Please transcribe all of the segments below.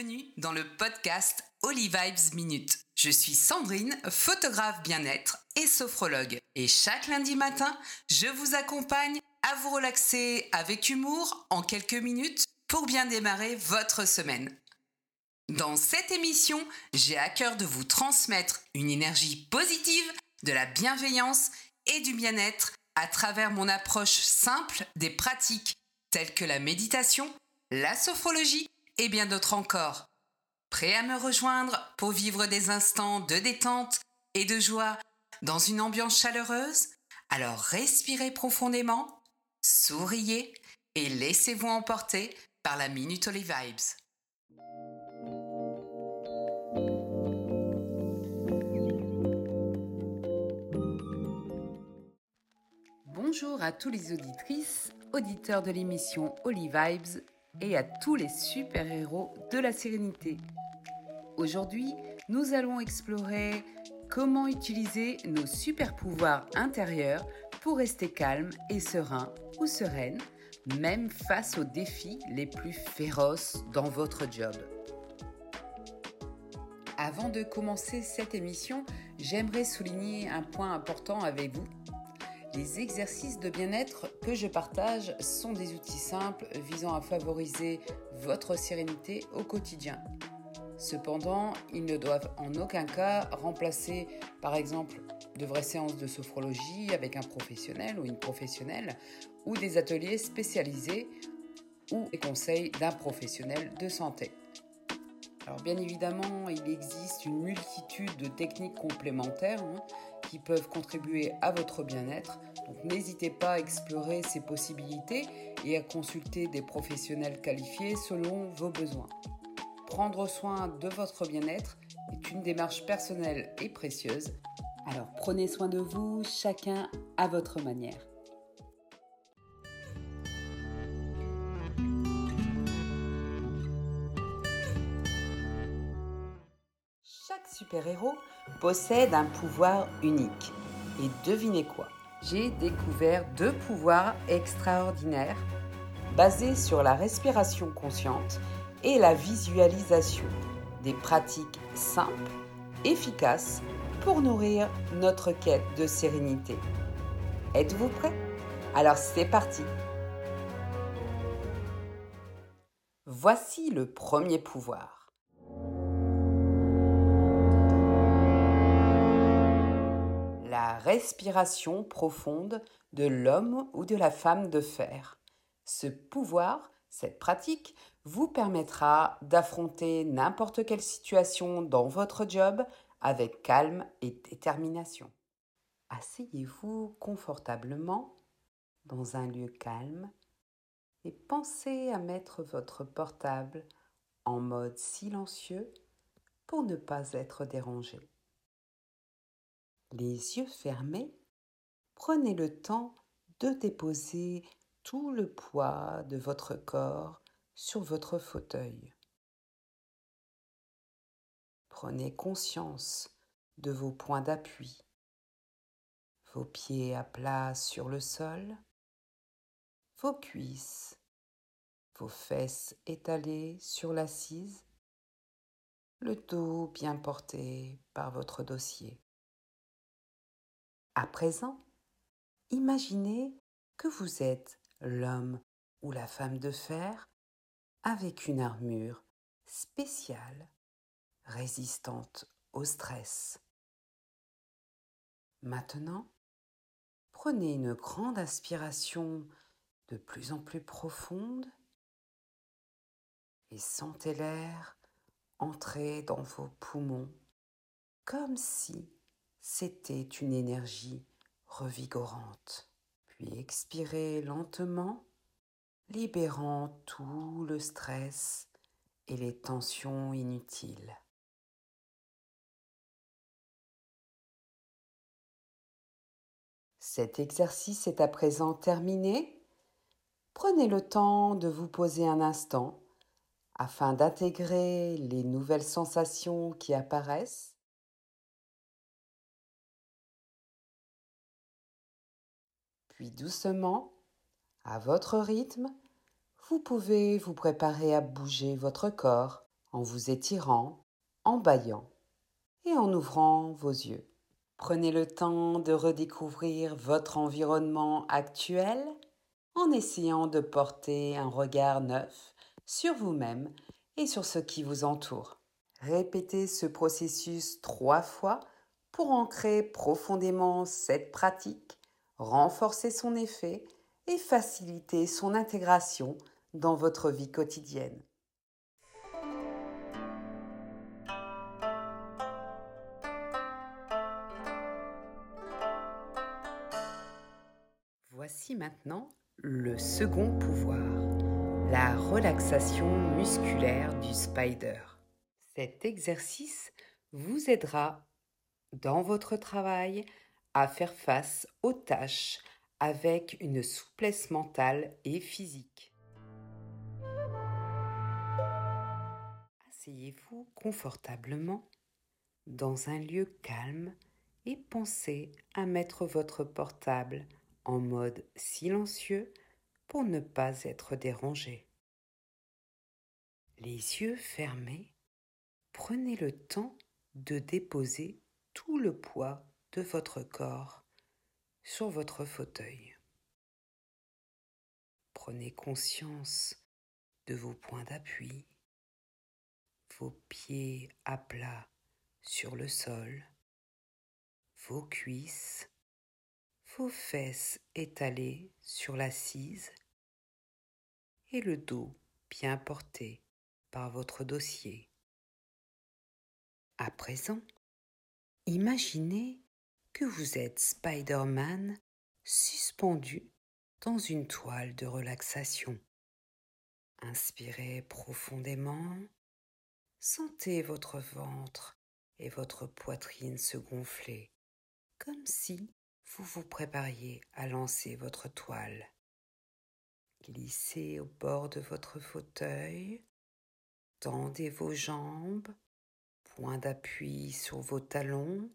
bienvenue dans le podcast Holy Vibes Minute. Je suis Sandrine, photographe bien-être et sophrologue. Et chaque lundi matin, je vous accompagne à vous relaxer avec humour en quelques minutes pour bien démarrer votre semaine. Dans cette émission, j'ai à cœur de vous transmettre une énergie positive, de la bienveillance et du bien-être à travers mon approche simple des pratiques telles que la méditation, la sophrologie et bien d'autres encore. Prêt à me rejoindre pour vivre des instants de détente et de joie dans une ambiance chaleureuse? Alors respirez profondément, souriez et laissez-vous emporter par la Minute Holy Vibes. Bonjour à tous les auditrices, auditeurs de l'émission Holy Vibes et à tous les super-héros de la sérénité. Aujourd'hui, nous allons explorer comment utiliser nos super-pouvoirs intérieurs pour rester calme et serein ou sereine, même face aux défis les plus féroces dans votre job. Avant de commencer cette émission, j'aimerais souligner un point important avec vous les exercices de bien-être que je partage sont des outils simples visant à favoriser votre sérénité au quotidien. Cependant, ils ne doivent en aucun cas remplacer, par exemple, de vraies séances de sophrologie avec un professionnel ou une professionnelle, ou des ateliers spécialisés ou des conseils d'un professionnel de santé. Alors bien évidemment, il existe une multitude de techniques complémentaires hein, qui peuvent contribuer à votre bien-être. Donc n'hésitez pas à explorer ces possibilités et à consulter des professionnels qualifiés selon vos besoins. Prendre soin de votre bien-être est une démarche personnelle et précieuse. Alors prenez soin de vous, chacun à votre manière. Chaque super-héros possède un pouvoir unique. Et devinez quoi? J'ai découvert deux pouvoirs extraordinaires basés sur la respiration consciente et la visualisation. Des pratiques simples, efficaces pour nourrir notre quête de sérénité. Êtes-vous prêts Alors c'est parti Voici le premier pouvoir. Respiration profonde de l'homme ou de la femme de fer. Ce pouvoir, cette pratique, vous permettra d'affronter n'importe quelle situation dans votre job avec calme et détermination. Asseyez-vous confortablement dans un lieu calme et pensez à mettre votre portable en mode silencieux pour ne pas être dérangé les yeux fermés, prenez le temps de déposer tout le poids de votre corps sur votre fauteuil. Prenez conscience de vos points d'appui, vos pieds à plat sur le sol, vos cuisses, vos fesses étalées sur l'assise, le dos bien porté par votre dossier. À présent, imaginez que vous êtes l'homme ou la femme de fer avec une armure spéciale résistante au stress. Maintenant, prenez une grande aspiration de plus en plus profonde et sentez l'air entrer dans vos poumons comme si c'était une énergie revigorante. Puis expirez lentement, libérant tout le stress et les tensions inutiles. Cet exercice est à présent terminé. Prenez le temps de vous poser un instant afin d'intégrer les nouvelles sensations qui apparaissent Puis doucement, à votre rythme, vous pouvez vous préparer à bouger votre corps en vous étirant, en baillant et en ouvrant vos yeux. Prenez le temps de redécouvrir votre environnement actuel en essayant de porter un regard neuf sur vous-même et sur ce qui vous entoure. Répétez ce processus trois fois pour ancrer profondément cette pratique, renforcer son effet et faciliter son intégration dans votre vie quotidienne. Voici maintenant le second pouvoir, la relaxation musculaire du spider. Cet exercice vous aidera dans votre travail à faire face aux tâches avec une souplesse mentale et physique. Asseyez-vous confortablement dans un lieu calme et pensez à mettre votre portable en mode silencieux pour ne pas être dérangé. Les yeux fermés, prenez le temps de déposer tout le poids de votre corps sur votre fauteuil. Prenez conscience de vos points d'appui, vos pieds à plat sur le sol, vos cuisses, vos fesses étalées sur l'assise et le dos bien porté par votre dossier. À présent, imaginez que vous êtes Spider-Man suspendu dans une toile de relaxation. Inspirez profondément, sentez votre ventre et votre poitrine se gonfler, comme si vous vous prépariez à lancer votre toile. Glissez au bord de votre fauteuil, tendez vos jambes, point d'appui sur vos talons,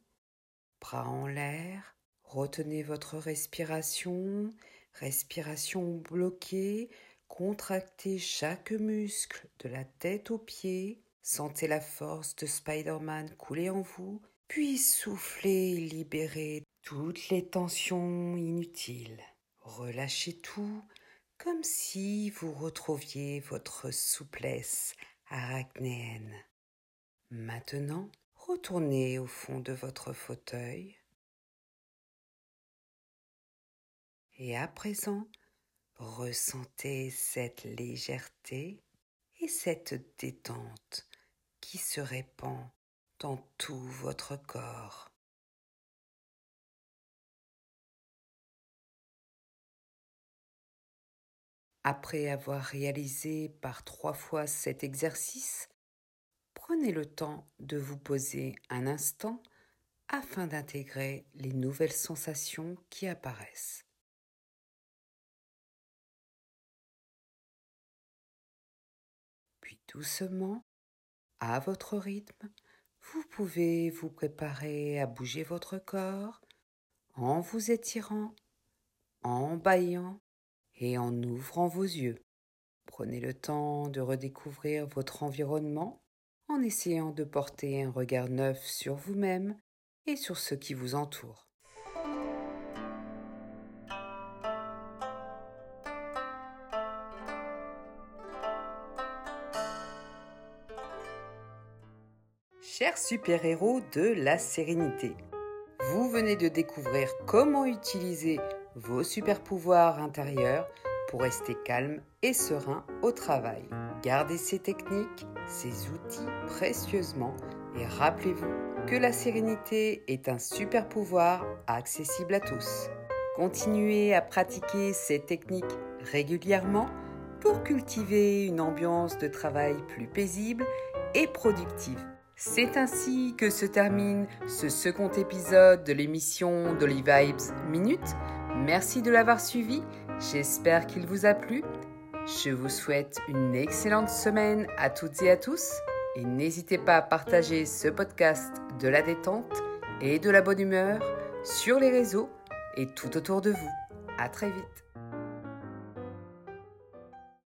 bras en l'air, retenez votre respiration, respiration bloquée, contractez chaque muscle de la tête aux pieds, sentez la force de Spider-Man couler en vous, puis soufflez et libérez toutes les tensions inutiles. Relâchez tout comme si vous retrouviez votre souplesse arachnéenne. Maintenant, retournez au fond de votre fauteuil. Et à présent, ressentez cette légèreté et cette détente qui se répand dans tout votre corps. Après avoir réalisé par trois fois cet exercice, prenez le temps de vous poser un instant afin d'intégrer les nouvelles sensations qui apparaissent. Puis doucement, à votre rythme, vous pouvez vous préparer à bouger votre corps en vous étirant, en baillant et en ouvrant vos yeux. Prenez le temps de redécouvrir votre environnement en essayant de porter un regard neuf sur vous-même et sur ce qui vous entoure. Chers super-héros de la sérénité, vous venez de découvrir comment utiliser vos super pouvoirs intérieurs pour rester calme et serein au travail. Gardez ces techniques, ces outils précieusement et rappelez-vous que la sérénité est un super pouvoir accessible à tous. Continuez à pratiquer ces techniques régulièrement pour cultiver une ambiance de travail plus paisible et productive. C'est ainsi que se termine ce second épisode de l'émission Dolly Vibes Minute Merci de l'avoir suivi, j'espère qu'il vous a plu. Je vous souhaite une excellente semaine à toutes et à tous et n'hésitez pas à partager ce podcast de la détente et de la bonne humeur sur les réseaux et tout autour de vous. À très vite.